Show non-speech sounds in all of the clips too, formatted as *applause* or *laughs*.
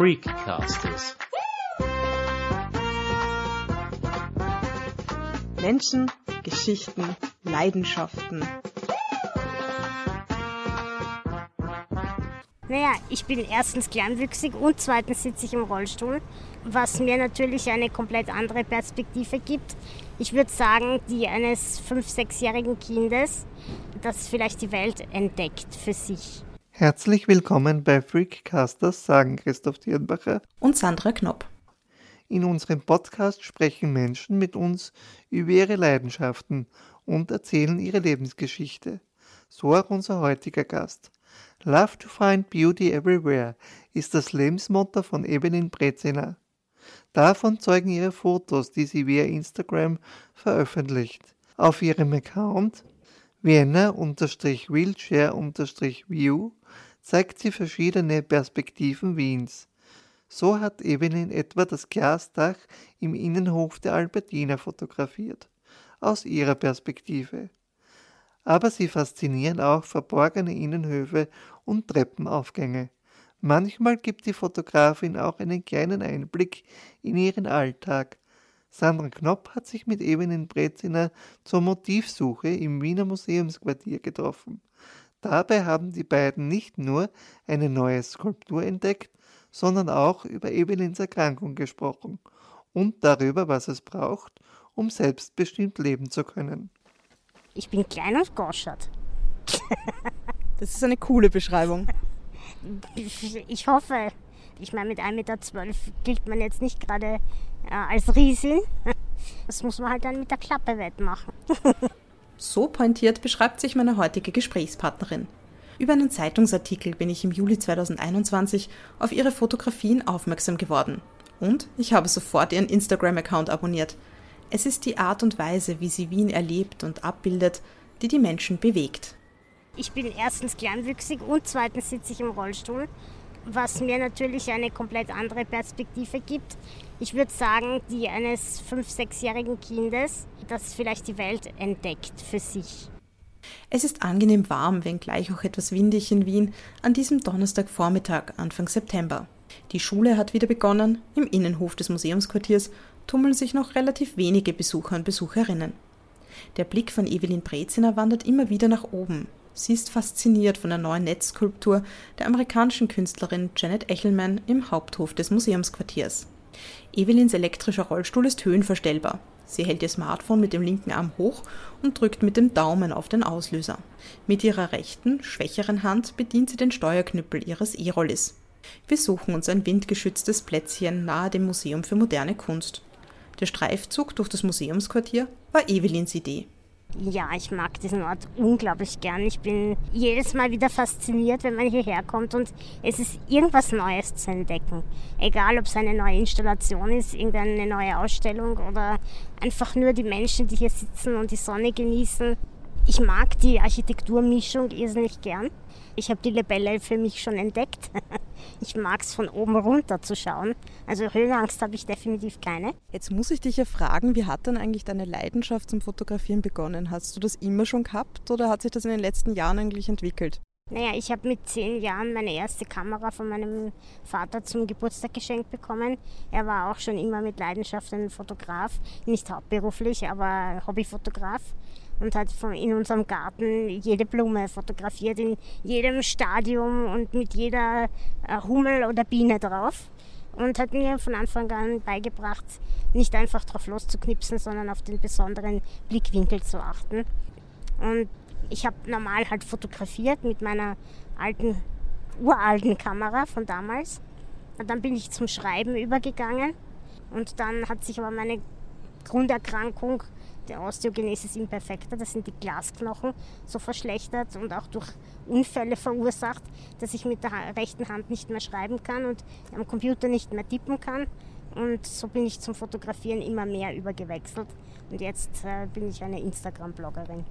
Freakcasters. Menschen, Geschichten, Leidenschaften. Naja, ich bin erstens kleinwüchsig und zweitens sitze ich im Rollstuhl, was mir natürlich eine komplett andere Perspektive gibt. Ich würde sagen, die eines 5-, 6-jährigen Kindes, das vielleicht die Welt entdeckt für sich. Herzlich willkommen bei Freakcasters, sagen Christoph Dirnbacher und Sandra Knopp. In unserem Podcast sprechen Menschen mit uns über ihre Leidenschaften und erzählen ihre Lebensgeschichte. So auch unser heutiger Gast. Love to find beauty everywhere ist das Lebensmotto von Evelyn Brezina. Davon zeugen ihre Fotos, die sie via Instagram veröffentlicht. Auf ihrem Account Vienna-Wheelchair-View zeigt sie verschiedene Perspektiven Wiens. So hat Evelyn etwa das Glasdach im Innenhof der Albertina fotografiert, aus ihrer Perspektive aber sie faszinieren auch verborgene Innenhöfe und Treppenaufgänge. Manchmal gibt die Fotografin auch einen kleinen Einblick in ihren Alltag. Sandra Knopp hat sich mit Evelyn Breziner zur Motivsuche im Wiener Museumsquartier getroffen. Dabei haben die beiden nicht nur eine neue Skulptur entdeckt, sondern auch über Evelyns Erkrankung gesprochen und darüber, was es braucht, um selbstbestimmt leben zu können. Ich bin klein und goschert. das ist eine coole Beschreibung. Ich hoffe. Ich meine, mit 1,12 Meter gilt man jetzt nicht gerade äh, als Riesin. *laughs* Das muss man halt dann mit der Klappe wettmachen. *laughs* so pointiert beschreibt sich meine heutige Gesprächspartnerin. Über einen Zeitungsartikel bin ich im Juli 2021 auf ihre Fotografien aufmerksam geworden. Und ich habe sofort ihren Instagram-Account abonniert – es ist die Art und Weise, wie sie Wien erlebt und abbildet, die die Menschen bewegt. Ich bin erstens kleinwüchsig und zweitens sitze ich im Rollstuhl, was mir natürlich eine komplett andere Perspektive gibt. Ich würde sagen, die eines 5-, 6-jährigen Kindes, das vielleicht die Welt entdeckt für sich. Es ist angenehm warm, wenngleich auch etwas windig in Wien, an diesem Donnerstagvormittag Anfang September. Die Schule hat wieder begonnen, im Innenhof des Museumsquartiers tummeln sich noch relativ wenige Besucher und Besucherinnen. Der Blick von Evelyn Breziner wandert immer wieder nach oben. Sie ist fasziniert von der neuen Netzskulptur der amerikanischen Künstlerin Janet Echelman im Haupthof des Museumsquartiers. Evelyns elektrischer Rollstuhl ist höhenverstellbar. Sie hält ihr Smartphone mit dem linken Arm hoch und drückt mit dem Daumen auf den Auslöser. Mit ihrer rechten, schwächeren Hand bedient sie den Steuerknüppel ihres E-Rollis. Wir suchen uns ein windgeschütztes Plätzchen nahe dem Museum für moderne Kunst. Der Streifzug durch das Museumsquartier war Evelyns Idee. Ja, ich mag diesen Ort unglaublich gern. Ich bin jedes Mal wieder fasziniert, wenn man hierher kommt und es ist irgendwas Neues zu entdecken. Egal, ob es eine neue Installation ist, irgendeine neue Ausstellung oder einfach nur die Menschen, die hier sitzen und die Sonne genießen. Ich mag die Architekturmischung irrsinnig gern. Ich habe die Libelle für mich schon entdeckt. *laughs* Ich mag es von oben runter zu schauen. Also Höhenangst habe ich definitiv keine. Jetzt muss ich dich ja fragen, wie hat denn eigentlich deine Leidenschaft zum Fotografieren begonnen? Hast du das immer schon gehabt oder hat sich das in den letzten Jahren eigentlich entwickelt? Naja, ich habe mit zehn Jahren meine erste Kamera von meinem Vater zum Geburtstag geschenkt bekommen. Er war auch schon immer mit Leidenschaft ein Fotograf, nicht hauptberuflich, aber Hobbyfotograf und hat in unserem Garten jede Blume fotografiert, in jedem Stadium und mit jeder äh, Hummel oder Biene drauf. Und hat mir von Anfang an beigebracht, nicht einfach drauf loszuknipsen, sondern auf den besonderen Blickwinkel zu achten. Und ich habe normal halt fotografiert mit meiner alten, uralten Kamera von damals. Und dann bin ich zum Schreiben übergegangen. Und dann hat sich aber meine Grunderkrankung der Osteogenesis imperfecta, das sind die Glasknochen, so verschlechtert und auch durch Unfälle verursacht, dass ich mit der rechten Hand nicht mehr schreiben kann und am Computer nicht mehr tippen kann. Und so bin ich zum Fotografieren immer mehr übergewechselt. Und jetzt äh, bin ich eine Instagram-Bloggerin.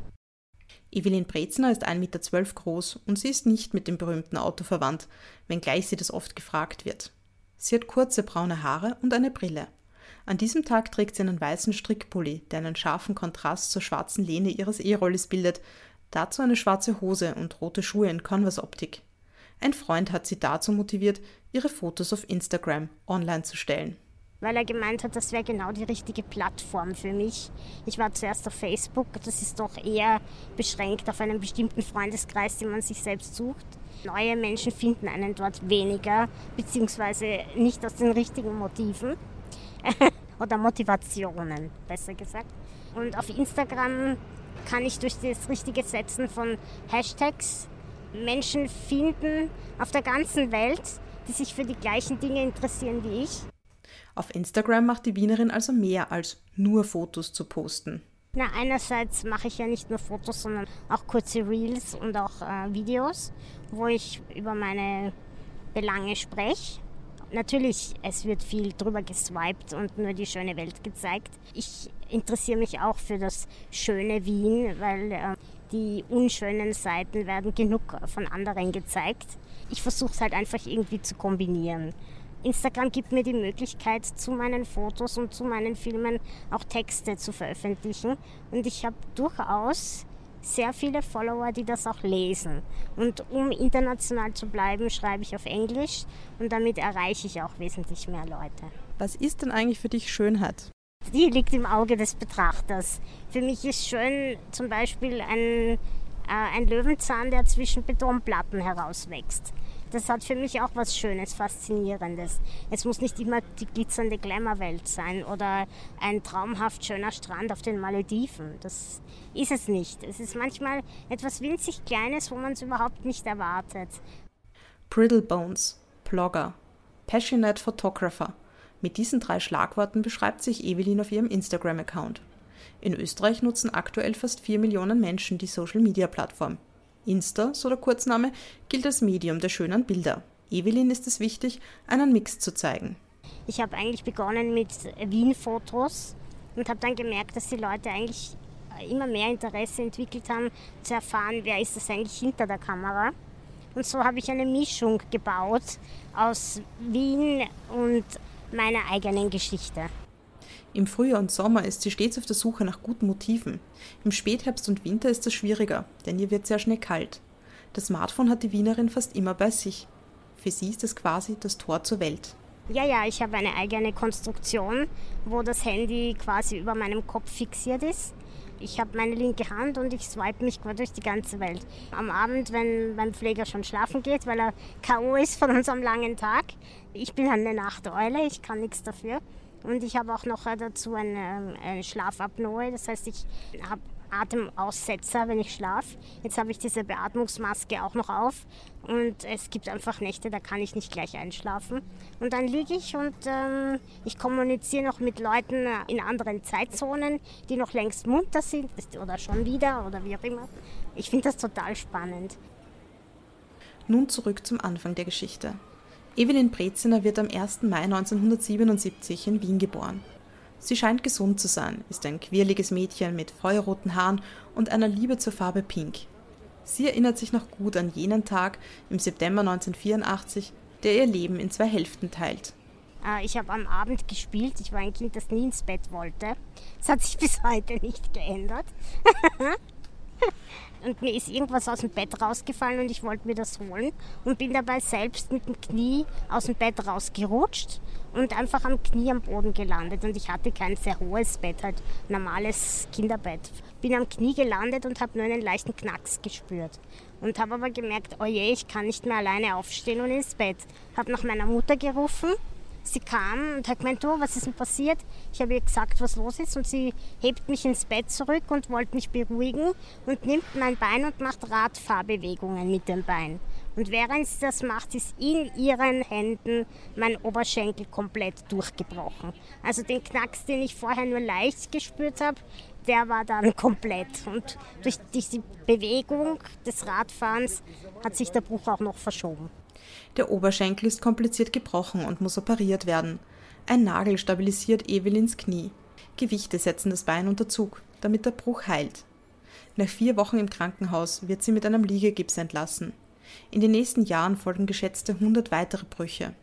Evelyn Brezner ist 1,12 Meter groß und sie ist nicht mit dem berühmten Auto verwandt, wenngleich sie das oft gefragt wird. Sie hat kurze braune Haare und eine Brille. An diesem Tag trägt sie einen weißen Strickpulli, der einen scharfen Kontrast zur schwarzen Lehne ihres E-Rollis bildet, dazu eine schwarze Hose und rote Schuhe in Converse-Optik. Ein Freund hat sie dazu motiviert, ihre Fotos auf Instagram online zu stellen weil er gemeint hat, das wäre genau die richtige Plattform für mich. Ich war zuerst auf Facebook, das ist doch eher beschränkt auf einen bestimmten Freundeskreis, den man sich selbst sucht. Neue Menschen finden einen dort weniger, beziehungsweise nicht aus den richtigen Motiven *laughs* oder Motivationen, besser gesagt. Und auf Instagram kann ich durch das richtige Setzen von Hashtags Menschen finden auf der ganzen Welt, die sich für die gleichen Dinge interessieren wie ich. Auf Instagram macht die Wienerin also mehr als nur Fotos zu posten. Na, einerseits mache ich ja nicht nur Fotos, sondern auch kurze Reels und auch äh, Videos, wo ich über meine Belange spreche. Natürlich, es wird viel drüber geswiped und nur die schöne Welt gezeigt. Ich interessiere mich auch für das schöne Wien, weil äh, die unschönen Seiten werden genug von anderen gezeigt. Ich versuche es halt einfach irgendwie zu kombinieren. Instagram gibt mir die Möglichkeit, zu meinen Fotos und zu meinen Filmen auch Texte zu veröffentlichen. Und ich habe durchaus sehr viele Follower, die das auch lesen. Und um international zu bleiben, schreibe ich auf Englisch und damit erreiche ich auch wesentlich mehr Leute. Was ist denn eigentlich für dich Schönheit? Die liegt im Auge des Betrachters. Für mich ist schön zum Beispiel ein, äh, ein Löwenzahn, der zwischen Betonplatten herauswächst das hat für mich auch was Schönes, Faszinierendes. Es muss nicht immer die glitzernde Glamour-Welt sein oder ein traumhaft schöner Strand auf den Malediven. Das ist es nicht. Es ist manchmal etwas winzig Kleines, wo man es überhaupt nicht erwartet. Brittle Bones, Blogger, Passionate Photographer. Mit diesen drei Schlagworten beschreibt sich Evelyn auf ihrem Instagram-Account. In Österreich nutzen aktuell fast 4 Millionen Menschen die Social-Media-Plattform. Insta, so der Kurzname, gilt als Medium der schönen Bilder. Evelyn ist es wichtig, einen Mix zu zeigen. Ich habe eigentlich begonnen mit Wien-Fotos und habe dann gemerkt, dass die Leute eigentlich immer mehr Interesse entwickelt haben, zu erfahren, wer ist das eigentlich hinter der Kamera. Und so habe ich eine Mischung gebaut aus Wien und meiner eigenen Geschichte. Im Frühjahr und Sommer ist sie stets auf der Suche nach guten Motiven. Im Spätherbst und Winter ist das schwieriger, denn ihr wird sehr schnell kalt. Das Smartphone hat die Wienerin fast immer bei sich. Für sie ist es quasi das Tor zur Welt. Ja, ja, ich habe eine eigene Konstruktion, wo das Handy quasi über meinem Kopf fixiert ist. Ich habe meine linke Hand und ich swipe mich quasi durch die ganze Welt. Am Abend, wenn mein Pfleger schon schlafen geht, weil er K.O. ist von unserem langen Tag. Ich bin eine Nachteule, ich kann nichts dafür. Und ich habe auch noch dazu eine, eine Schlafapnoe. Das heißt, ich habe Atemaussetzer, wenn ich schlafe. Jetzt habe ich diese Beatmungsmaske auch noch auf und es gibt einfach Nächte, da kann ich nicht gleich einschlafen. Und dann liege ich und ähm, ich kommuniziere noch mit Leuten in anderen Zeitzonen, die noch längst munter sind oder schon wieder oder wie auch immer. Ich finde das total spannend. Nun zurück zum Anfang der Geschichte. Evelyn Breziner wird am 1. Mai 1977 in Wien geboren. Sie scheint gesund zu sein, ist ein quirliges Mädchen mit feuerroten Haaren und einer Liebe zur Farbe Pink. Sie erinnert sich noch gut an jenen Tag im September 1984, der ihr Leben in zwei Hälften teilt. Äh, ich habe am Abend gespielt. Ich war ein Kind, das nie ins Bett wollte. Das hat sich *laughs* bis heute nicht geändert. *laughs* *laughs* und mir ist irgendwas aus dem Bett rausgefallen und ich wollte mir das holen und bin dabei selbst mit dem Knie aus dem Bett rausgerutscht und einfach am Knie am Boden gelandet und ich hatte kein sehr hohes Bett, halt normales Kinderbett. Bin am Knie gelandet und habe nur einen leichten Knacks gespürt und habe aber gemerkt, oh je, ich kann nicht mehr alleine aufstehen und ins Bett. Habe nach meiner Mutter gerufen Sie kam und hat gemeint, du, was ist denn passiert? Ich habe ihr gesagt, was los ist und sie hebt mich ins Bett zurück und wollte mich beruhigen und nimmt mein Bein und macht Radfahrbewegungen mit dem Bein. Und während sie das macht, ist in ihren Händen mein Oberschenkel komplett durchgebrochen. Also den Knacks, den ich vorher nur leicht gespürt habe, der war dann *laughs* komplett. Und durch diese Bewegung des Radfahrens hat sich der Bruch auch noch verschoben. Der Oberschenkel ist kompliziert gebrochen und muss operiert werden. Ein Nagel stabilisiert Evelyns Knie. Gewichte setzen das Bein unter Zug, damit der Bruch heilt. Nach vier Wochen im Krankenhaus wird sie mit einem Liegegips entlassen. In den nächsten Jahren folgen geschätzte 100 weitere Brüche.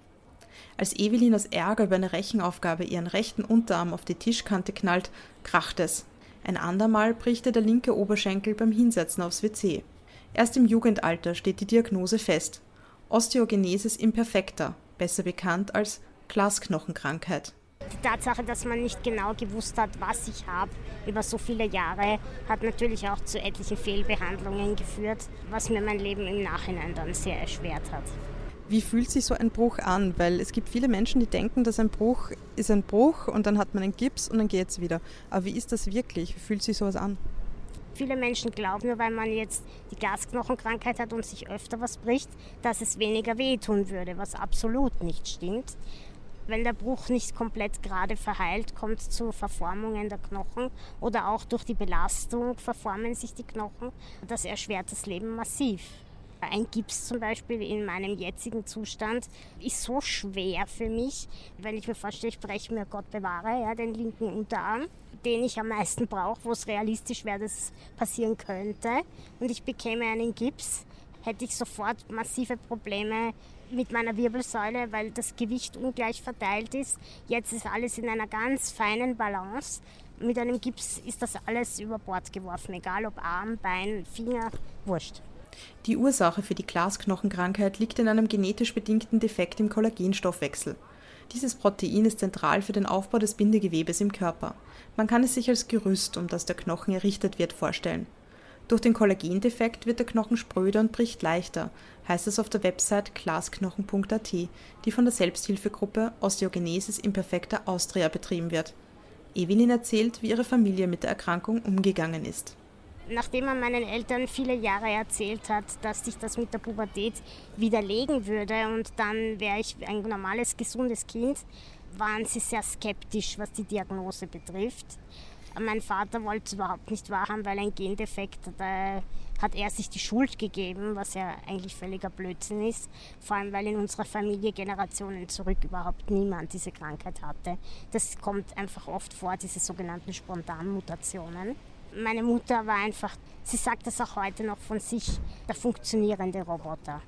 Als Evelyn aus Ärger über eine Rechenaufgabe ihren rechten Unterarm auf die Tischkante knallt, kracht es. Ein andermal bricht ihr der linke Oberschenkel beim Hinsetzen aufs WC. Erst im Jugendalter steht die Diagnose fest Osteogenesis imperfecta, besser bekannt als Glasknochenkrankheit. Die Tatsache, dass man nicht genau gewusst hat, was ich habe über so viele Jahre, hat natürlich auch zu etlichen Fehlbehandlungen geführt, was mir mein Leben im Nachhinein dann sehr erschwert hat. Wie fühlt sich so ein Bruch an? Weil es gibt viele Menschen, die denken, dass ein Bruch ist ein Bruch und dann hat man einen Gips und dann geht es wieder. Aber wie ist das wirklich? Wie fühlt sich sowas an? Viele Menschen glauben, nur weil man jetzt die Gasknochenkrankheit hat und sich öfter was bricht, dass es weniger wehtun würde, was absolut nicht stimmt. Wenn der Bruch nicht komplett gerade verheilt, kommt es zu Verformungen der Knochen oder auch durch die Belastung verformen sich die Knochen. Das erschwert das Leben massiv. Ein Gips zum Beispiel in meinem jetzigen Zustand ist so schwer für mich, wenn ich mir vorstelle, ich breche mir Gott bewahre, ja, den linken Unterarm, den ich am meisten brauche, wo es realistisch wäre, dass es passieren könnte, und ich bekäme einen Gips, hätte ich sofort massive Probleme mit meiner Wirbelsäule, weil das Gewicht ungleich verteilt ist. Jetzt ist alles in einer ganz feinen Balance. Mit einem Gips ist das alles über Bord geworfen, egal ob Arm, Bein, Finger, wurscht. Die Ursache für die Glasknochenkrankheit liegt in einem genetisch bedingten Defekt im Kollagenstoffwechsel. Dieses Protein ist zentral für den Aufbau des Bindegewebes im Körper. Man kann es sich als Gerüst, um das der Knochen errichtet wird, vorstellen. Durch den Kollagendefekt wird der Knochen spröder und bricht leichter, heißt es auf der Website glasknochen.at, die von der Selbsthilfegruppe Osteogenesis Imperfecta Austria betrieben wird. Evelyn erzählt, wie ihre Familie mit der Erkrankung umgegangen ist nachdem man meinen Eltern viele Jahre erzählt hat, dass sich das mit der Pubertät widerlegen würde und dann wäre ich ein normales, gesundes Kind, waren sie sehr skeptisch, was die Diagnose betrifft. Mein Vater wollte es überhaupt nicht wahrhaben, weil ein Gendefekt, da hat er sich die Schuld gegeben, was ja eigentlich völliger Blödsinn ist. Vor allem, weil in unserer Familie Generationen zurück überhaupt niemand diese Krankheit hatte. Das kommt einfach oft vor, diese sogenannten Spontanmutationen meine Mutter war einfach, sie sagt das auch heute noch von sich, der funktionierende Roboter.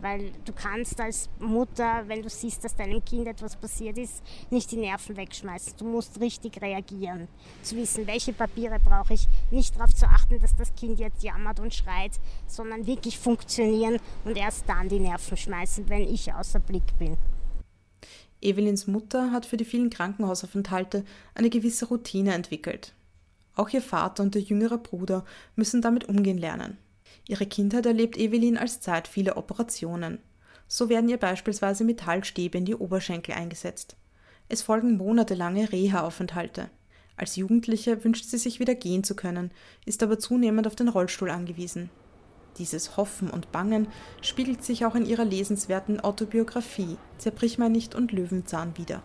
Weil du kannst als Mutter, wenn du siehst, dass deinem Kind etwas passiert ist, nicht die Nerven wegschmeißen. Du musst richtig reagieren. Zu wissen, welche Papiere brauche ich. Nicht darauf zu achten, dass das Kind jetzt jammert und schreit, sondern wirklich funktionieren und erst dann die Nerven schmeißen, wenn ich außer Blick bin. Evelyns Mutter hat für die vielen Krankenhausaufenthalte eine gewisse Routine entwickelt. Auch ihr Vater und ihr jüngerer Bruder müssen damit umgehen lernen. Ihre Kindheit erlebt Evelyn als Zeit vieler Operationen. So werden ihr beispielsweise Metallstäbe in die Oberschenkel eingesetzt. Es folgen monatelange Reha-Aufenthalte. Als Jugendliche wünscht sie sich wieder gehen zu können, ist aber zunehmend auf den Rollstuhl angewiesen. Dieses Hoffen und Bangen spiegelt sich auch in ihrer lesenswerten Autobiografie Zerbrich mein nicht und Löwenzahn wider.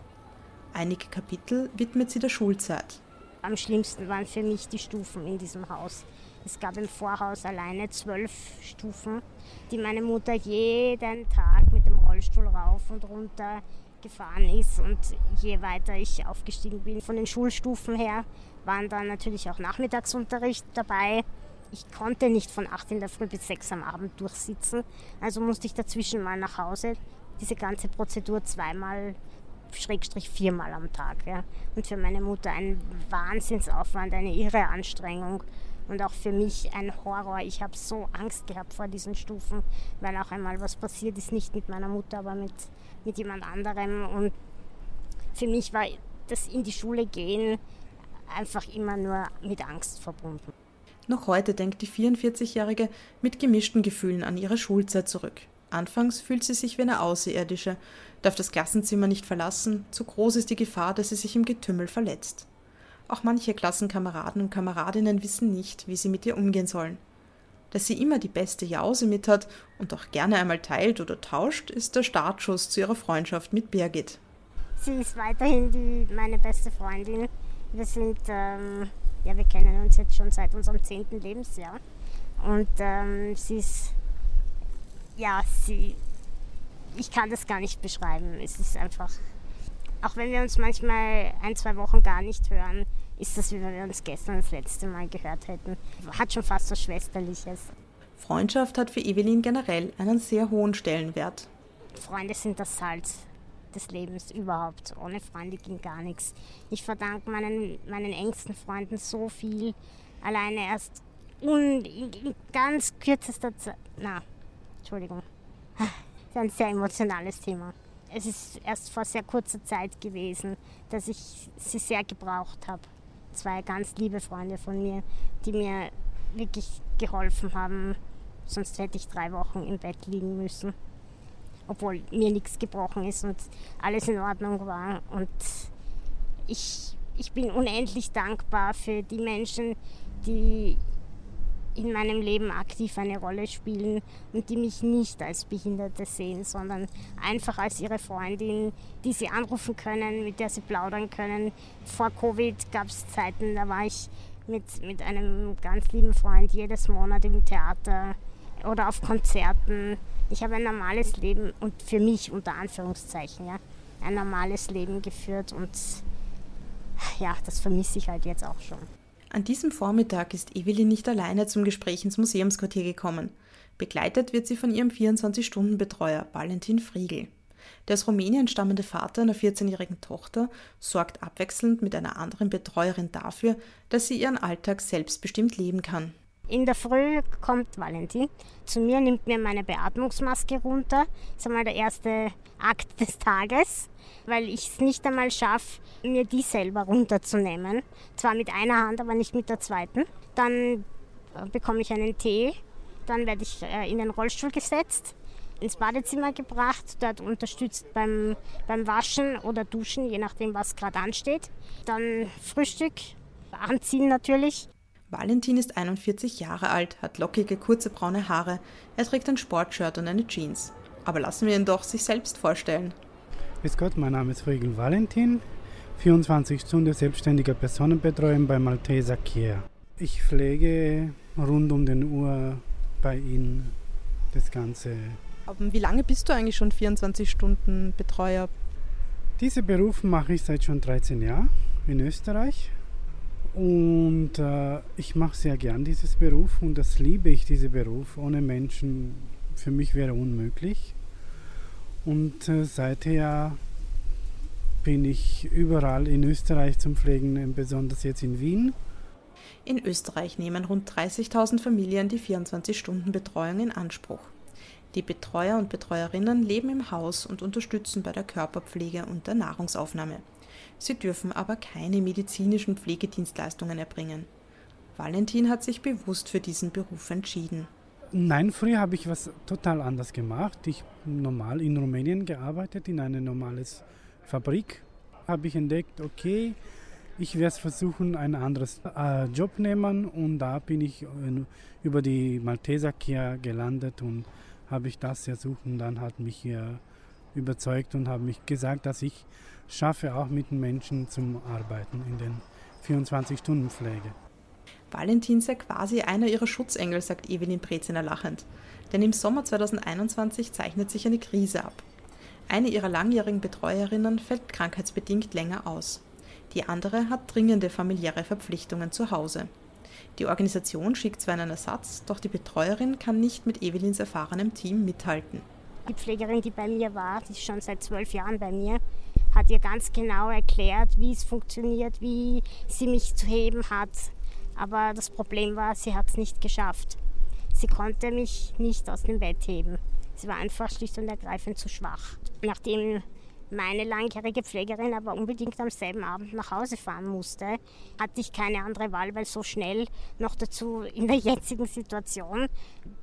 Einige Kapitel widmet sie der Schulzeit, am schlimmsten waren für mich die Stufen in diesem Haus. Es gab im Vorhaus alleine zwölf Stufen, die meine Mutter jeden Tag mit dem Rollstuhl rauf und runter gefahren ist. Und je weiter ich aufgestiegen bin von den Schulstufen her, waren dann natürlich auch Nachmittagsunterricht dabei. Ich konnte nicht von 8 in der Früh bis 6 am Abend durchsitzen, also musste ich dazwischen mal nach Hause diese ganze Prozedur zweimal Schrägstrich viermal am Tag. Ja. Und für meine Mutter ein Wahnsinnsaufwand, eine irre Anstrengung und auch für mich ein Horror. Ich habe so Angst gehabt vor diesen Stufen, weil auch einmal was passiert ist, nicht mit meiner Mutter, aber mit, mit jemand anderem. Und für mich war das in die Schule gehen einfach immer nur mit Angst verbunden. Noch heute denkt die 44-Jährige mit gemischten Gefühlen an ihre Schulzeit zurück. Anfangs fühlt sie sich wie eine Außerirdische, darf das Klassenzimmer nicht verlassen, zu groß ist die Gefahr, dass sie sich im Getümmel verletzt. Auch manche Klassenkameraden und Kameradinnen wissen nicht, wie sie mit ihr umgehen sollen. Dass sie immer die beste Jause mit hat und auch gerne einmal teilt oder tauscht, ist der Startschuss zu ihrer Freundschaft mit Birgit. Sie ist weiterhin die, meine beste Freundin. Wir sind, ähm, ja, wir kennen uns jetzt schon seit unserem zehnten Lebensjahr. Und ähm, sie ist, ja, sie ich kann das gar nicht beschreiben. Es ist einfach, auch wenn wir uns manchmal ein, zwei Wochen gar nicht hören, ist das, wie wenn wir uns gestern das letzte Mal gehört hätten. Hat schon fast was Schwesterliches. Freundschaft hat für Evelyn generell einen sehr hohen Stellenwert. Freunde sind das Salz des Lebens überhaupt. Ohne Freunde ging gar nichts. Ich verdanke meinen, meinen engsten Freunden so viel. Alleine erst in, in ganz kürzester Zeit. Na, Entschuldigung ist ein sehr emotionales Thema. Es ist erst vor sehr kurzer Zeit gewesen, dass ich sie sehr gebraucht habe. Zwei ganz liebe Freunde von mir, die mir wirklich geholfen haben. Sonst hätte ich drei Wochen im Bett liegen müssen. Obwohl mir nichts gebrochen ist und alles in Ordnung war. Und ich, ich bin unendlich dankbar für die Menschen, die in meinem Leben aktiv eine Rolle spielen und die mich nicht als Behinderte sehen, sondern einfach als ihre Freundin, die sie anrufen können, mit der sie plaudern können. Vor Covid gab es Zeiten, da war ich mit, mit einem ganz lieben Freund jedes Monat im Theater oder auf Konzerten. Ich habe ein normales Leben und für mich unter Anführungszeichen, ja, ein normales Leben geführt und ja, das vermisse ich halt jetzt auch schon. An diesem Vormittag ist Evelyn nicht alleine zum Gespräch ins Museumsquartier gekommen. Begleitet wird sie von ihrem 24-Stunden-Betreuer Valentin Friegel. Der aus Rumänien stammende Vater einer 14-jährigen Tochter sorgt abwechselnd mit einer anderen Betreuerin dafür, dass sie ihren Alltag selbstbestimmt leben kann. In der Früh kommt Valentin zu mir, nimmt mir meine Beatmungsmaske runter. Das ist einmal der erste Akt des Tages, weil ich es nicht einmal schaffe, mir die selber runterzunehmen. Zwar mit einer Hand, aber nicht mit der zweiten. Dann bekomme ich einen Tee, dann werde ich äh, in den Rollstuhl gesetzt, ins Badezimmer gebracht, dort unterstützt beim, beim Waschen oder Duschen, je nachdem, was gerade ansteht. Dann Frühstück, anziehen natürlich Valentin ist 41 Jahre alt, hat lockige, kurze braune Haare. Er trägt ein Sportshirt und eine Jeans. Aber lassen wir ihn doch sich selbst vorstellen. Grüß Gott, mein Name ist Friegel Valentin, 24 Stunden selbstständiger Personenbetreuung bei Malteser Care. Ich pflege rund um den Uhr bei Ihnen das Ganze. Aber wie lange bist du eigentlich schon 24 Stunden Betreuer? Diesen Beruf mache ich seit schon 13 Jahren in Österreich und äh, ich mache sehr gern dieses Beruf und das liebe ich, diesen Beruf. Ohne Menschen für mich wäre unmöglich. Und äh, seither bin ich überall in Österreich zum Pflegen, besonders jetzt in Wien. In Österreich nehmen rund 30.000 Familien die 24-Stunden-Betreuung in Anspruch. Die Betreuer und Betreuerinnen leben im Haus und unterstützen bei der Körperpflege und der Nahrungsaufnahme. Sie dürfen aber keine medizinischen Pflegedienstleistungen erbringen. Valentin hat sich bewusst für diesen Beruf entschieden. Nein, früher habe ich was total anders gemacht. Ich normal in Rumänien gearbeitet, in einer normalen Fabrik. Habe ich entdeckt, okay, ich werde versuchen, einen anderen äh, Job nehmen und da bin ich über die Malteser Kia gelandet und habe ich das ersucht und dann hat mich hier überzeugt und habe mich gesagt, dass ich schaffe auch mit den Menschen zum Arbeiten in den 24-Stunden-Pflege. Valentin sei quasi einer ihrer Schutzengel, sagt Evelyn Breziner lachend. Denn im Sommer 2021 zeichnet sich eine Krise ab. Eine ihrer langjährigen Betreuerinnen fällt krankheitsbedingt länger aus. Die andere hat dringende familiäre Verpflichtungen zu Hause. Die Organisation schickt zwar einen Ersatz, doch die Betreuerin kann nicht mit Evelyns erfahrenem Team mithalten. Die Pflegerin, die bei mir war, die ist schon seit zwölf Jahren bei mir, hat ihr ganz genau erklärt, wie es funktioniert, wie sie mich zu heben hat. Aber das Problem war, sie hat es nicht geschafft. Sie konnte mich nicht aus dem Bett heben. Sie war einfach schlicht und ergreifend zu schwach. Nachdem meine langjährige Pflegerin aber unbedingt am selben Abend nach Hause fahren musste, hatte ich keine andere Wahl, weil so schnell noch dazu in der *laughs* jetzigen Situation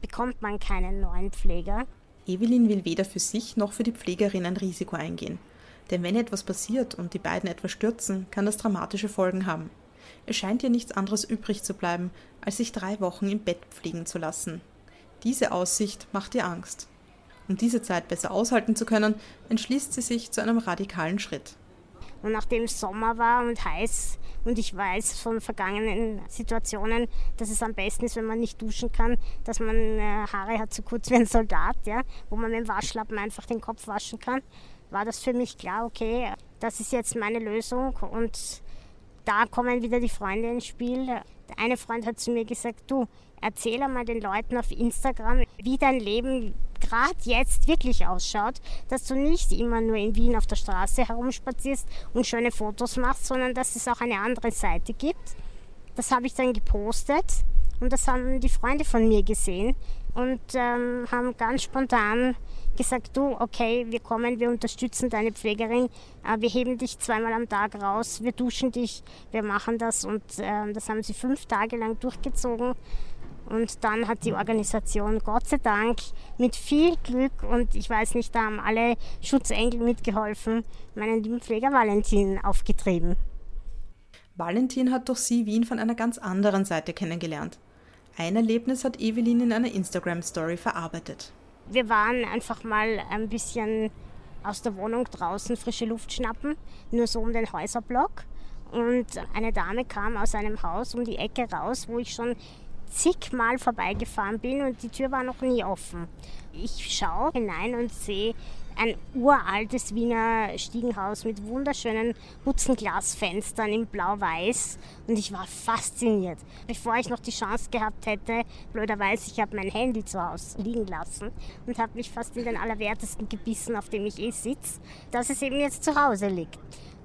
bekommt man keinen neuen Pfleger. Evelyn will weder für sich noch für die Pflegerin ein Risiko eingehen. Denn wenn etwas passiert und die beiden etwas stürzen, kann das dramatische Folgen haben. Es scheint ihr nichts anderes übrig zu bleiben, als sich drei Wochen im Bett pflegen zu lassen. Diese Aussicht macht ihr Angst. Um diese Zeit besser aushalten zu können, entschließt sie sich zu einem radikalen Schritt. Und nachdem es Sommer war und heiß und ich weiß von vergangenen Situationen, dass es am besten ist, wenn man nicht duschen kann, dass man äh, Haare hat so kurz wie ein Soldat, ja, wo man mit dem Waschlappen einfach den Kopf waschen kann, war das für mich klar, okay, das ist jetzt meine Lösung und da kommen wieder die Freunde ins Spiel. Der eine Freund hat zu mir gesagt, du, erzähl einmal den Leuten auf Instagram, wie dein Leben gerade jetzt wirklich ausschaut, dass du nicht immer nur in Wien auf der Straße herumspazierst und schöne Fotos machst, sondern dass es auch eine andere Seite gibt. Das habe ich dann gepostet und das haben die Freunde von mir gesehen, und ähm, haben ganz spontan gesagt, du, okay, wir kommen, wir unterstützen deine Pflegerin, äh, wir heben dich zweimal am Tag raus, wir duschen dich, wir machen das und äh, das haben sie fünf Tage lang durchgezogen. Und dann hat die Organisation Gott sei Dank mit viel Glück und ich weiß nicht, da haben alle Schutzengel mitgeholfen, meinen lieben Pfleger Valentin aufgetrieben. Valentin hat durch sie Wien von einer ganz anderen Seite kennengelernt. Ein Erlebnis hat Evelyn in einer Instagram-Story verarbeitet. Wir waren einfach mal ein bisschen aus der Wohnung draußen frische Luft schnappen, nur so um den Häuserblock. Und eine Dame kam aus einem Haus um die Ecke raus, wo ich schon zigmal vorbeigefahren bin und die Tür war noch nie offen. Ich schaue hinein und sehe ein uraltes Wiener Stiegenhaus mit wunderschönen Hutzenglasfenstern in Blau-Weiß und ich war fasziniert. Bevor ich noch die Chance gehabt hätte, blöderweise, ich habe mein Handy zu Hause liegen lassen und habe mich fast in den Allerwertesten gebissen, auf dem ich eh sitze, dass es eben jetzt zu Hause liegt.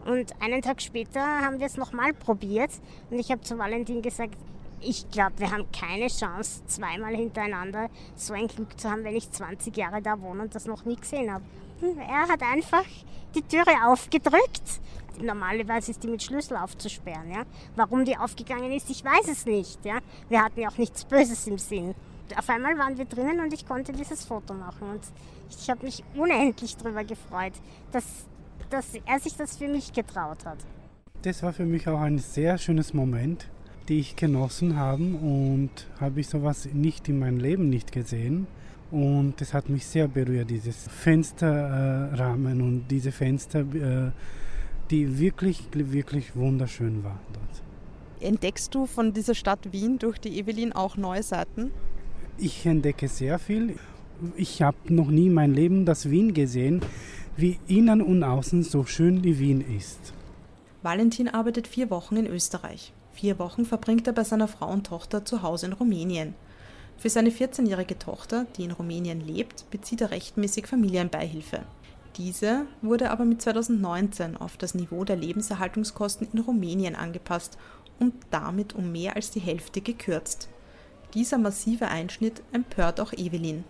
Und einen Tag später haben wir es nochmal probiert und ich habe zu Valentin gesagt, ich glaube, wir haben keine Chance, zweimal hintereinander so ein Glück zu haben, wenn ich 20 Jahre da wohne und das noch nie gesehen habe. Hm, er hat einfach die Türe aufgedrückt. Normalerweise ist die mit Schlüssel aufzusperren. Ja? Warum die aufgegangen ist, ich weiß es nicht. Ja? Wir hatten ja auch nichts Böses im Sinn. Auf einmal waren wir drinnen und ich konnte dieses Foto machen. Und ich habe mich unendlich darüber gefreut, dass, dass er sich das für mich getraut hat. Das war für mich auch ein sehr schönes Moment die ich genossen habe und habe ich sowas nicht in meinem Leben nicht gesehen. Und das hat mich sehr berührt, dieses Fensterrahmen äh, und diese Fenster, äh, die wirklich, wirklich wunderschön waren dort. Entdeckst du von dieser Stadt Wien durch die Evelyn auch neue Seiten? Ich entdecke sehr viel. Ich habe noch nie in meinem Leben das Wien gesehen, wie innen und außen so schön wie Wien ist. Valentin arbeitet vier Wochen in Österreich. Vier Wochen verbringt er bei seiner Frau und Tochter zu Hause in Rumänien. Für seine 14-jährige Tochter, die in Rumänien lebt, bezieht er rechtmäßig Familienbeihilfe. Diese wurde aber mit 2019 auf das Niveau der Lebenserhaltungskosten in Rumänien angepasst und damit um mehr als die Hälfte gekürzt. Dieser massive Einschnitt empört auch Evelyn.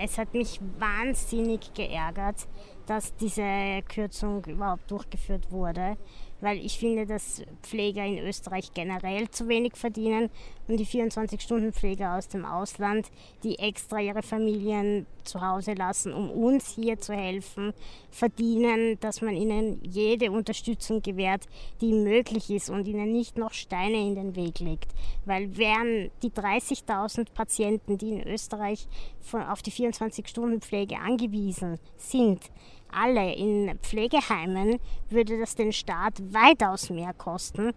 Es hat mich wahnsinnig geärgert, dass diese Kürzung überhaupt durchgeführt wurde, weil ich finde, dass Pfleger in Österreich generell zu wenig verdienen und die 24-Stunden-Pfleger aus dem Ausland, die extra ihre Familien zu Hause lassen, um uns hier zu helfen, verdienen, dass man ihnen jede Unterstützung gewährt, die möglich ist und ihnen nicht noch Steine in den Weg legt. Weil wären die 30.000 Patienten, die in Österreich auf die 24-Stunden-Pflege angewiesen sind, alle in Pflegeheimen, würde das den Staat weitaus mehr kosten,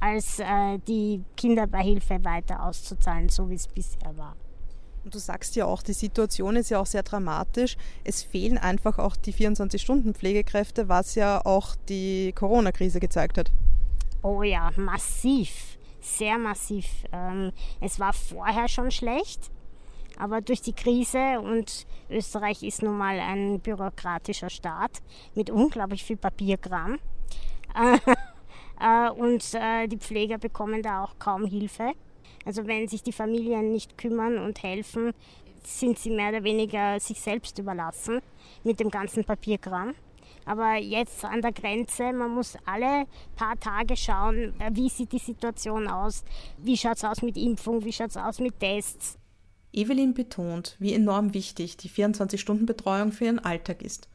als äh, die Kinderbeihilfe weiter auszuzahlen, so wie es bisher war. Und du sagst ja auch, die Situation ist ja auch sehr dramatisch. Es fehlen einfach auch die 24-Stunden-Pflegekräfte, was ja auch die Corona-Krise gezeigt hat. Oh ja, massiv, sehr massiv. Ähm, es war vorher schon schlecht. Aber durch die Krise und Österreich ist nun mal ein bürokratischer Staat mit unglaublich viel Papierkram. *laughs* Äh, und äh, die Pfleger bekommen da auch kaum Hilfe. Also wenn sich die Familien nicht kümmern und helfen, sind sie mehr oder weniger sich selbst überlassen mit dem ganzen Papierkram. Aber jetzt an der Grenze, man muss alle paar Tage schauen, äh, wie sieht die Situation aus, wie schaut es aus mit Impfung, wie schaut es aus mit Tests. Evelyn betont, wie enorm wichtig die 24-Stunden-Betreuung für ihren Alltag ist.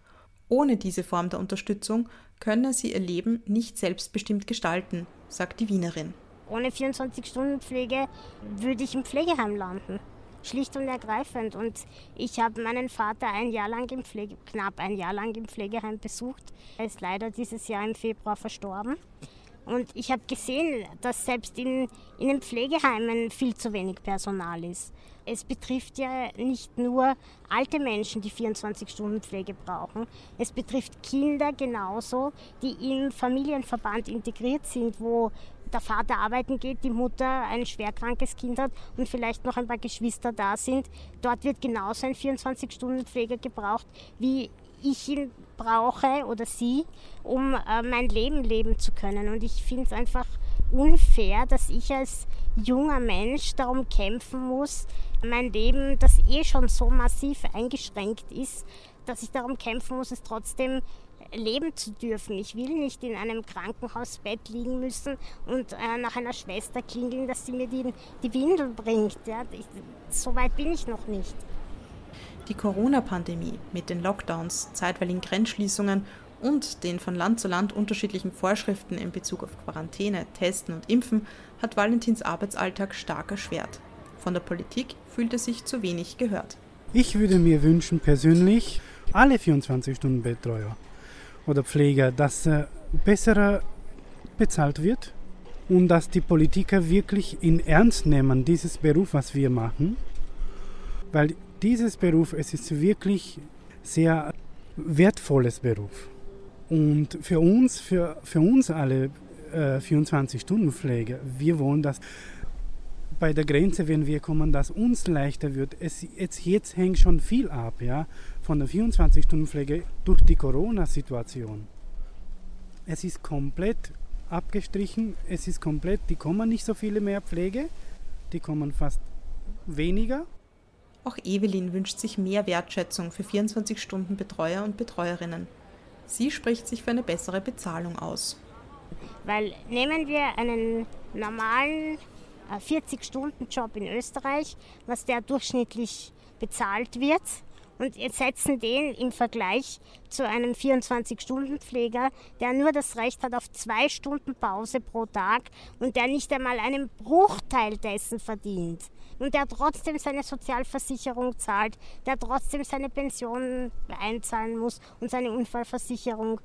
Ohne diese Form der Unterstützung könne sie ihr Leben nicht selbstbestimmt gestalten, sagt die Wienerin. Ohne 24-Stunden-Pflege würde ich im Pflegeheim landen. Schlicht und ergreifend. Und ich habe meinen Vater ein Jahr lang im Pflege, knapp ein Jahr lang im Pflegeheim besucht. Er ist leider dieses Jahr im Februar verstorben. Und ich habe gesehen, dass selbst in, in den Pflegeheimen viel zu wenig Personal ist es betrifft ja nicht nur alte Menschen, die 24-Stunden-Pflege brauchen. Es betrifft Kinder genauso, die im Familienverband integriert sind, wo der Vater arbeiten geht, die Mutter ein schwerkrankes Kind hat und vielleicht noch ein paar Geschwister da sind. Dort wird genauso ein 24-Stunden-Pfleger gebraucht, wie ich ihn brauche oder sie, um äh, mein Leben leben zu können. Und ich finde es einfach unfair, dass ich als junger Mensch darum kämpfen muss, mein Leben, das eh schon so massiv eingeschränkt ist, dass ich darum kämpfen muss, es trotzdem leben zu dürfen. Ich will nicht in einem Krankenhausbett liegen müssen und äh, nach einer Schwester klingeln, dass sie mir die, die Windel bringt. Ja, ich, so weit bin ich noch nicht. Die Corona-Pandemie mit den Lockdowns, zeitweiligen Grenzschließungen und den von Land zu Land unterschiedlichen Vorschriften in Bezug auf Quarantäne, Testen und Impfen hat Valentins Arbeitsalltag stark erschwert. Von der Politik fühlt er sich zu wenig gehört. Ich würde mir wünschen persönlich alle 24-Stunden-Betreuer oder Pfleger, dass äh, besser bezahlt wird und dass die Politiker wirklich in Ernst nehmen, dieses Beruf, was wir machen. Weil dieses Beruf, es ist wirklich sehr wertvolles Beruf. Und für uns, für, für uns alle äh, 24-Stunden-Pflege, wir wollen, dass bei der Grenze, wenn wir kommen, dass uns leichter wird. Es, jetzt, jetzt hängt schon viel ab, ja von der 24-Stunden-Pflege durch die Corona-Situation. Es ist komplett abgestrichen, es ist komplett, die kommen nicht so viele mehr Pflege, die kommen fast weniger. Auch Evelyn wünscht sich mehr Wertschätzung für 24-Stunden-Betreuer und Betreuerinnen. Sie spricht sich für eine bessere Bezahlung aus. Weil nehmen wir einen normalen 40-Stunden-Job äh, in Österreich, was der durchschnittlich bezahlt wird, und jetzt setzen den im Vergleich zu einem 24-Stunden-Pfleger, der nur das Recht hat auf zwei Stunden Pause pro Tag und der nicht einmal einen Bruchteil dessen verdient und der trotzdem seine Sozialversicherung zahlt, der trotzdem seine Pension einzahlen muss und seine Unfallversicherung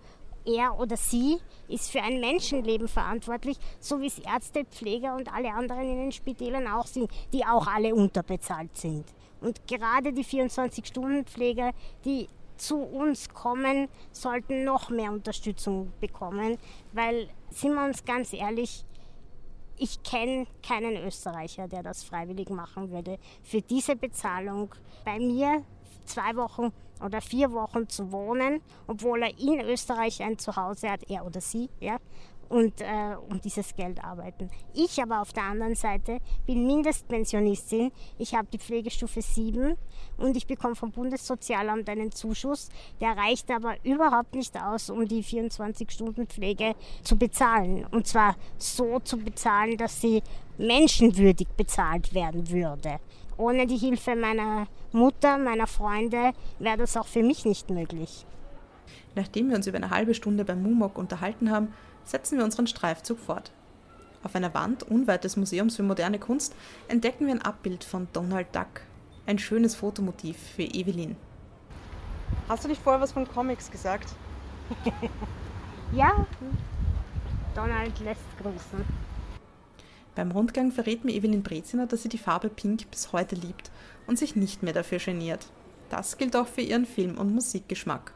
er oder sie ist für ein Menschenleben verantwortlich, so wie es Ärzte, Pfleger und alle anderen in den Spitälern auch sind, die auch alle unterbezahlt sind. Und gerade die 24-Stunden-Pfleger, die zu uns kommen, sollten noch mehr Unterstützung bekommen, weil, sind wir uns ganz ehrlich, ich kenne keinen Österreicher, der das freiwillig machen würde. Für diese Bezahlung bei mir zwei Wochen oder vier Wochen zu wohnen, obwohl er in Österreich ein Zuhause hat, er oder sie, ja, und äh, um dieses Geld arbeiten. Ich aber auf der anderen Seite bin Mindestpensionistin. Ich habe die Pflegestufe 7 und ich bekomme vom Bundessozialamt einen Zuschuss. Der reicht aber überhaupt nicht aus, um die 24-Stunden-Pflege zu bezahlen. Und zwar so zu bezahlen, dass sie menschenwürdig bezahlt werden würde. Ohne die Hilfe meiner Mutter, meiner Freunde wäre das auch für mich nicht möglich. Nachdem wir uns über eine halbe Stunde beim MUMOC unterhalten haben, setzen wir unseren Streifzug fort. Auf einer Wand unweit des Museums für moderne Kunst entdecken wir ein Abbild von Donald Duck. Ein schönes Fotomotiv für Evelyn. Hast du nicht vorher was von Comics gesagt? *laughs* ja, Donald lässt grüßen. Beim Rundgang verrät mir Evelyn Breziner, dass sie die Farbe Pink bis heute liebt und sich nicht mehr dafür geniert. Das gilt auch für ihren Film- und Musikgeschmack.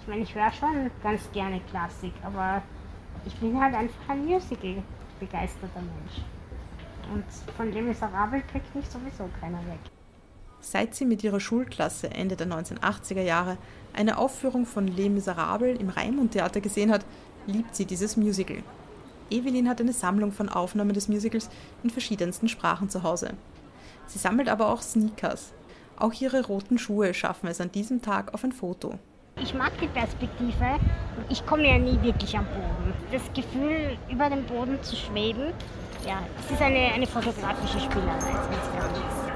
Ich meine, ich höre schon ganz gerne Klassik, aber ich bin halt einfach ein Musical begeisterter Mensch. Und von Les Miserables kriegt mich sowieso keiner weg. Seit sie mit ihrer Schulklasse Ende der 1980er Jahre eine Aufführung von Les Miserables im Raimund Theater gesehen hat, liebt sie dieses Musical. Evelyn hat eine Sammlung von Aufnahmen des Musicals in verschiedensten Sprachen zu Hause. Sie sammelt aber auch Sneakers. Auch ihre roten Schuhe schaffen es an diesem Tag auf ein Foto. Ich mag die Perspektive. Ich komme ja nie wirklich am Boden. Das Gefühl, über dem Boden zu schweben, ja, es ist eine, eine fotografische Spielerei.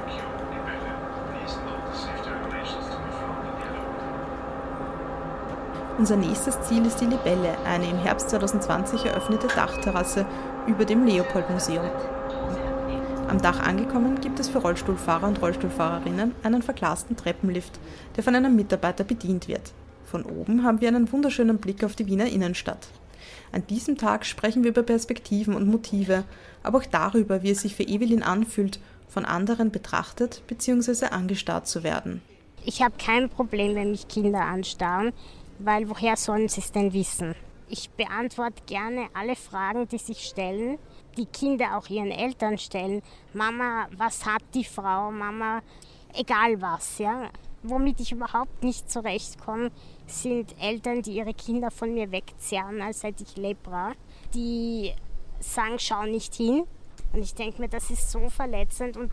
Unser nächstes Ziel ist die Libelle, eine im Herbst 2020 eröffnete Dachterrasse über dem Leopold-Museum. Am Dach angekommen gibt es für Rollstuhlfahrer und Rollstuhlfahrerinnen einen verglasten Treppenlift, der von einem Mitarbeiter bedient wird. Von oben haben wir einen wunderschönen Blick auf die Wiener Innenstadt. An diesem Tag sprechen wir über Perspektiven und Motive, aber auch darüber, wie es sich für Evelyn anfühlt, von anderen betrachtet bzw. angestarrt zu werden. Ich habe kein Problem, wenn mich Kinder anstarren weil woher sollen sie es denn wissen? Ich beantworte gerne alle Fragen, die sich stellen, die Kinder auch ihren Eltern stellen. Mama, was hat die Frau? Mama, egal was, ja. Womit ich überhaupt nicht zurechtkomme, sind Eltern, die ihre Kinder von mir wegzerren, als hätte ich Lepra. Die sagen, schau nicht hin. Und ich denke mir, das ist so verletzend und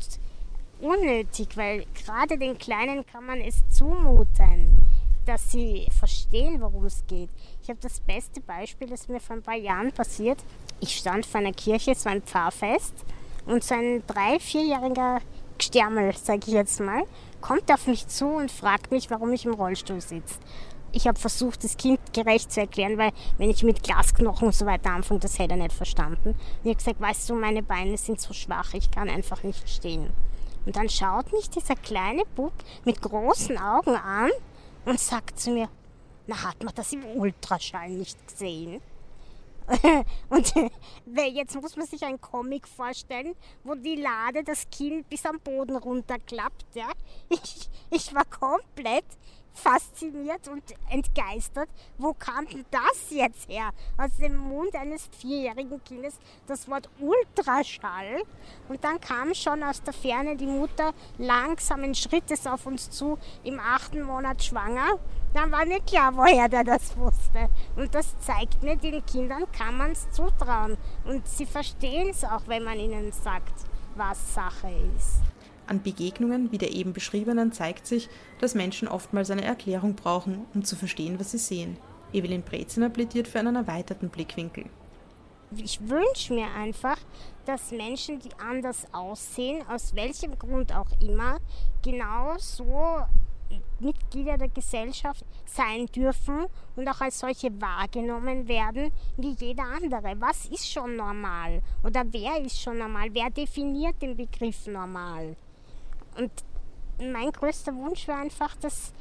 unnötig, weil gerade den Kleinen kann man es zumuten, dass sie verstehen, worum es geht. Ich habe das beste Beispiel, das mir vor ein paar Jahren passiert. Ich stand vor einer Kirche, es war ein Pfarrfest und so ein drei-, vierjähriger Gstärmel, sage ich jetzt mal, kommt auf mich zu und fragt mich, warum ich im Rollstuhl sitze. Ich habe versucht, das Kind gerecht zu erklären, weil wenn ich mit Glasknochen und so weiter anfange, das hätte er nicht verstanden. Und ich habe gesagt, weißt du, meine Beine sind so schwach, ich kann einfach nicht stehen. Und dann schaut mich dieser kleine Bub mit großen Augen an und sagt zu mir, na hat man das im Ultraschall nicht gesehen? *laughs* und jetzt muss man sich einen Comic vorstellen, wo die Lade das Kind bis am Boden runterklappt. Ja? *laughs* Ich, ich war komplett fasziniert und entgeistert. Wo kam denn das jetzt her? Aus dem Mund eines vierjährigen Kindes das Wort Ultraschall. Und dann kam schon aus der Ferne die Mutter langsamen Schrittes auf uns zu, im achten Monat schwanger. Dann war mir klar, woher der das wusste. Und das zeigt mir, den Kindern kann man es zutrauen. Und sie verstehen es auch, wenn man ihnen sagt, was Sache ist. An Begegnungen wie der eben beschriebenen zeigt sich, dass Menschen oftmals eine Erklärung brauchen, um zu verstehen, was sie sehen. Evelyn Breziner plädiert für einen erweiterten Blickwinkel. Ich wünsche mir einfach, dass Menschen, die anders aussehen, aus welchem Grund auch immer, genauso Mitglieder der Gesellschaft sein dürfen und auch als solche wahrgenommen werden wie jeder andere. Was ist schon normal? Oder wer ist schon normal? Wer definiert den Begriff normal? Und mein größter Wunsch war einfach, dass,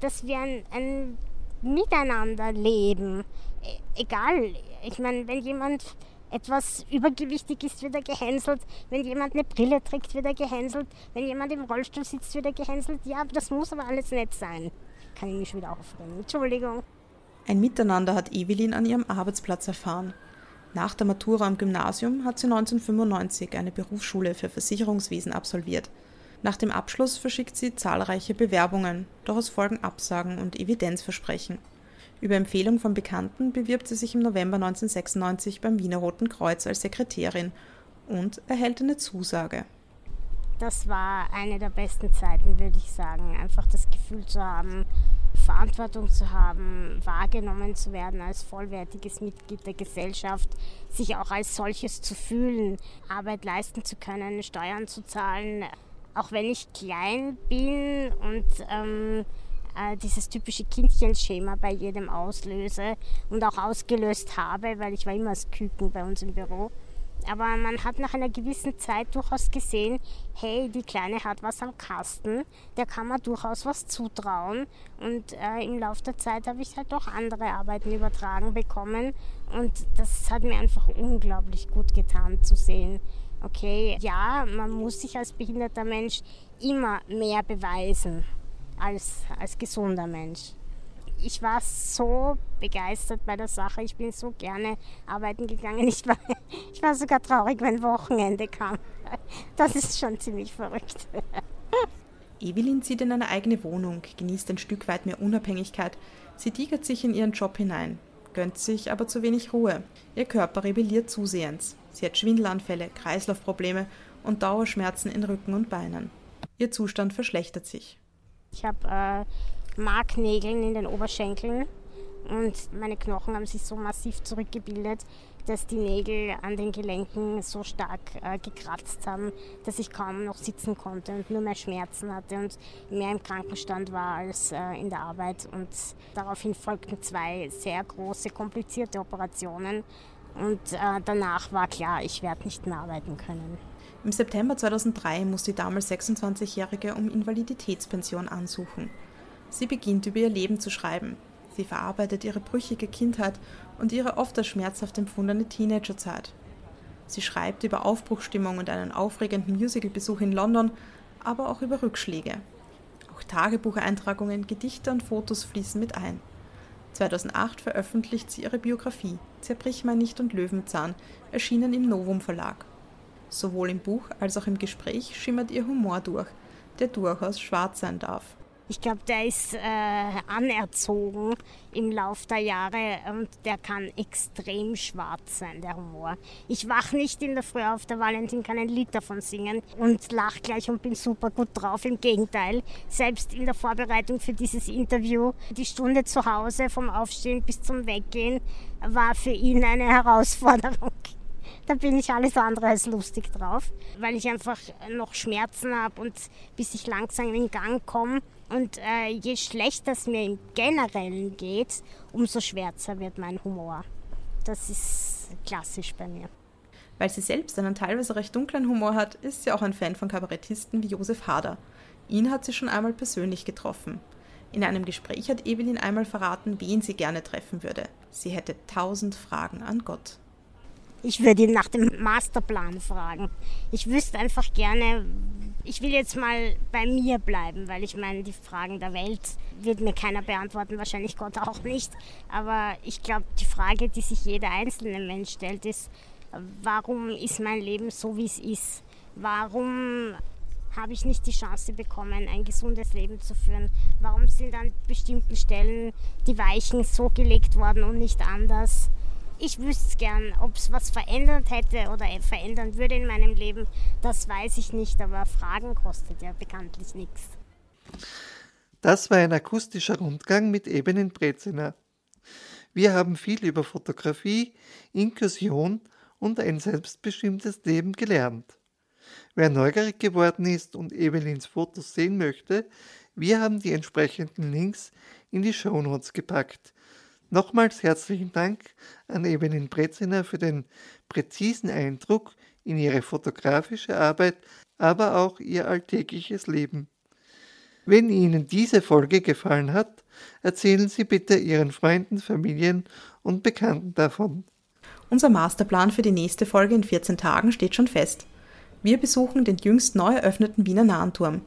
dass wir ein, ein Miteinander leben. E egal, ich meine, wenn jemand etwas übergewichtig ist, wird er gehänselt. Wenn jemand eine Brille trägt, wird er gehänselt. Wenn jemand im Rollstuhl sitzt, wird er gehänselt. Ja, das muss aber alles nett sein. Kann ich mich wieder aufregen. Entschuldigung. Ein Miteinander hat Evelyn an ihrem Arbeitsplatz erfahren. Nach der Matura am Gymnasium hat sie 1995 eine Berufsschule für Versicherungswesen absolviert. Nach dem Abschluss verschickt sie zahlreiche Bewerbungen, doch es folgen Absagen und Evidenzversprechen. Über Empfehlung von Bekannten bewirbt sie sich im November 1996 beim Wiener Roten Kreuz als Sekretärin und erhält eine Zusage. Das war eine der besten Zeiten, würde ich sagen. Einfach das Gefühl zu haben, Verantwortung zu haben, wahrgenommen zu werden als vollwertiges Mitglied der Gesellschaft, sich auch als solches zu fühlen, Arbeit leisten zu können, Steuern zu zahlen, auch wenn ich klein bin und ähm, äh, dieses typische Kindchenschema bei jedem auslöse und auch ausgelöst habe, weil ich war immer das Küken bei uns im Büro. Aber man hat nach einer gewissen Zeit durchaus gesehen, hey, die Kleine hat was am Kasten, der kann man durchaus was zutrauen. Und äh, im Laufe der Zeit habe ich halt auch andere Arbeiten übertragen bekommen. Und das hat mir einfach unglaublich gut getan zu sehen, okay, ja, man muss sich als behinderter Mensch immer mehr beweisen als als gesunder Mensch. Ich war so begeistert bei der Sache. Ich bin so gerne arbeiten gegangen. Ich war, *laughs* ich war sogar traurig, wenn Wochenende kam. Das ist schon ziemlich verrückt. Evelyn zieht in eine eigene Wohnung, genießt ein Stück weit mehr Unabhängigkeit. Sie tigert sich in ihren Job hinein, gönnt sich aber zu wenig Ruhe. Ihr Körper rebelliert zusehends. Sie hat Schwindelanfälle, Kreislaufprobleme und Dauerschmerzen in Rücken und Beinen. Ihr Zustand verschlechtert sich. Ich habe äh, Marknägeln in den Oberschenkeln und meine Knochen haben sich so massiv zurückgebildet, dass die Nägel an den Gelenken so stark äh, gekratzt haben, dass ich kaum noch sitzen konnte und nur mehr Schmerzen hatte und mehr im Krankenstand war als äh, in der Arbeit. Und daraufhin folgten zwei sehr große, komplizierte Operationen, und äh, danach war klar, ich werde nicht mehr arbeiten können. Im September 2003 muss die damals 26-Jährige um Invaliditätspension ansuchen. Sie beginnt über ihr Leben zu schreiben. Sie verarbeitet ihre brüchige Kindheit und ihre oft als schmerzhaft empfundene Teenagerzeit. Sie schreibt über Aufbruchstimmung und einen aufregenden Musicalbesuch in London, aber auch über Rückschläge. Auch Tagebucheintragungen, Gedichte und Fotos fließen mit ein. 2008 veröffentlicht sie ihre Biografie Zerbrich mein nicht und Löwenzahn, erschienen im Novum Verlag. Sowohl im Buch als auch im Gespräch schimmert ihr Humor durch, der durchaus schwarz sein darf. Ich glaube, der ist äh, anerzogen im Lauf der Jahre und der kann extrem schwarz sein, der Humor. Ich wach nicht in der Früh auf, der Valentin kann ein Lied davon singen und lach gleich und bin super gut drauf. Im Gegenteil, selbst in der Vorbereitung für dieses Interview, die Stunde zu Hause vom Aufstehen bis zum Weggehen, war für ihn eine Herausforderung. Da bin ich alles andere als lustig drauf, weil ich einfach noch Schmerzen habe und bis ich langsam in Gang komme. Und äh, je schlechter es mir im Generellen geht, umso schwärzer wird mein Humor. Das ist klassisch bei mir. Weil sie selbst einen teilweise recht dunklen Humor hat, ist sie auch ein Fan von Kabarettisten wie Josef Hader. Ihn hat sie schon einmal persönlich getroffen. In einem Gespräch hat Evelyn einmal verraten, wen sie gerne treffen würde. Sie hätte tausend Fragen an Gott. Ich würde ihn nach dem Masterplan fragen. Ich wüsste einfach gerne, ich will jetzt mal bei mir bleiben, weil ich meine, die Fragen der Welt wird mir keiner beantworten, wahrscheinlich Gott auch nicht. Aber ich glaube, die Frage, die sich jeder einzelne Mensch stellt, ist, warum ist mein Leben so, wie es ist? Warum habe ich nicht die Chance bekommen, ein gesundes Leben zu führen? Warum sind an bestimmten Stellen die Weichen so gelegt worden und nicht anders? Ich wüsste gern, ob es was verändert hätte oder verändern würde in meinem Leben. Das weiß ich nicht, aber Fragen kostet ja bekanntlich nichts. Das war ein akustischer Rundgang mit Ebenen Brezina. Wir haben viel über Fotografie, Inklusion und ein selbstbestimmtes Leben gelernt. Wer neugierig geworden ist und Evelins Fotos sehen möchte, wir haben die entsprechenden Links in die Shownotes gepackt. Nochmals herzlichen Dank an Evelyn Breziner für den präzisen Eindruck in ihre fotografische Arbeit, aber auch ihr alltägliches Leben. Wenn Ihnen diese Folge gefallen hat, erzählen Sie bitte Ihren Freunden, Familien und Bekannten davon. Unser Masterplan für die nächste Folge in 14 Tagen steht schon fest. Wir besuchen den jüngst neu eröffneten Wiener Nahenturm.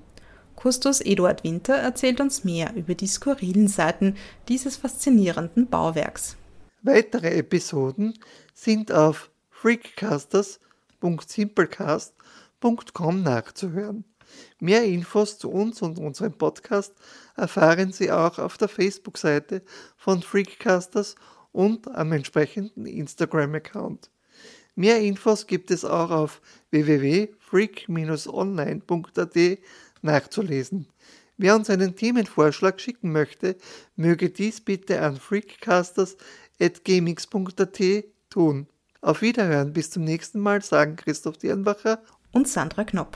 Kustos Eduard Winter erzählt uns mehr über die skurrilen Seiten dieses faszinierenden Bauwerks. Weitere Episoden sind auf freakcasters.simplecast.com nachzuhören. Mehr Infos zu uns und unserem Podcast erfahren Sie auch auf der Facebook-Seite von Freakcasters und am entsprechenden Instagram-Account. Mehr Infos gibt es auch auf www.freak-online.at nachzulesen. Wer uns einen Themenvorschlag schicken möchte, möge dies bitte an freakcasters.gmx.at tun. Auf Wiederhören, bis zum nächsten Mal, sagen Christoph Dirnbacher und Sandra Knopp.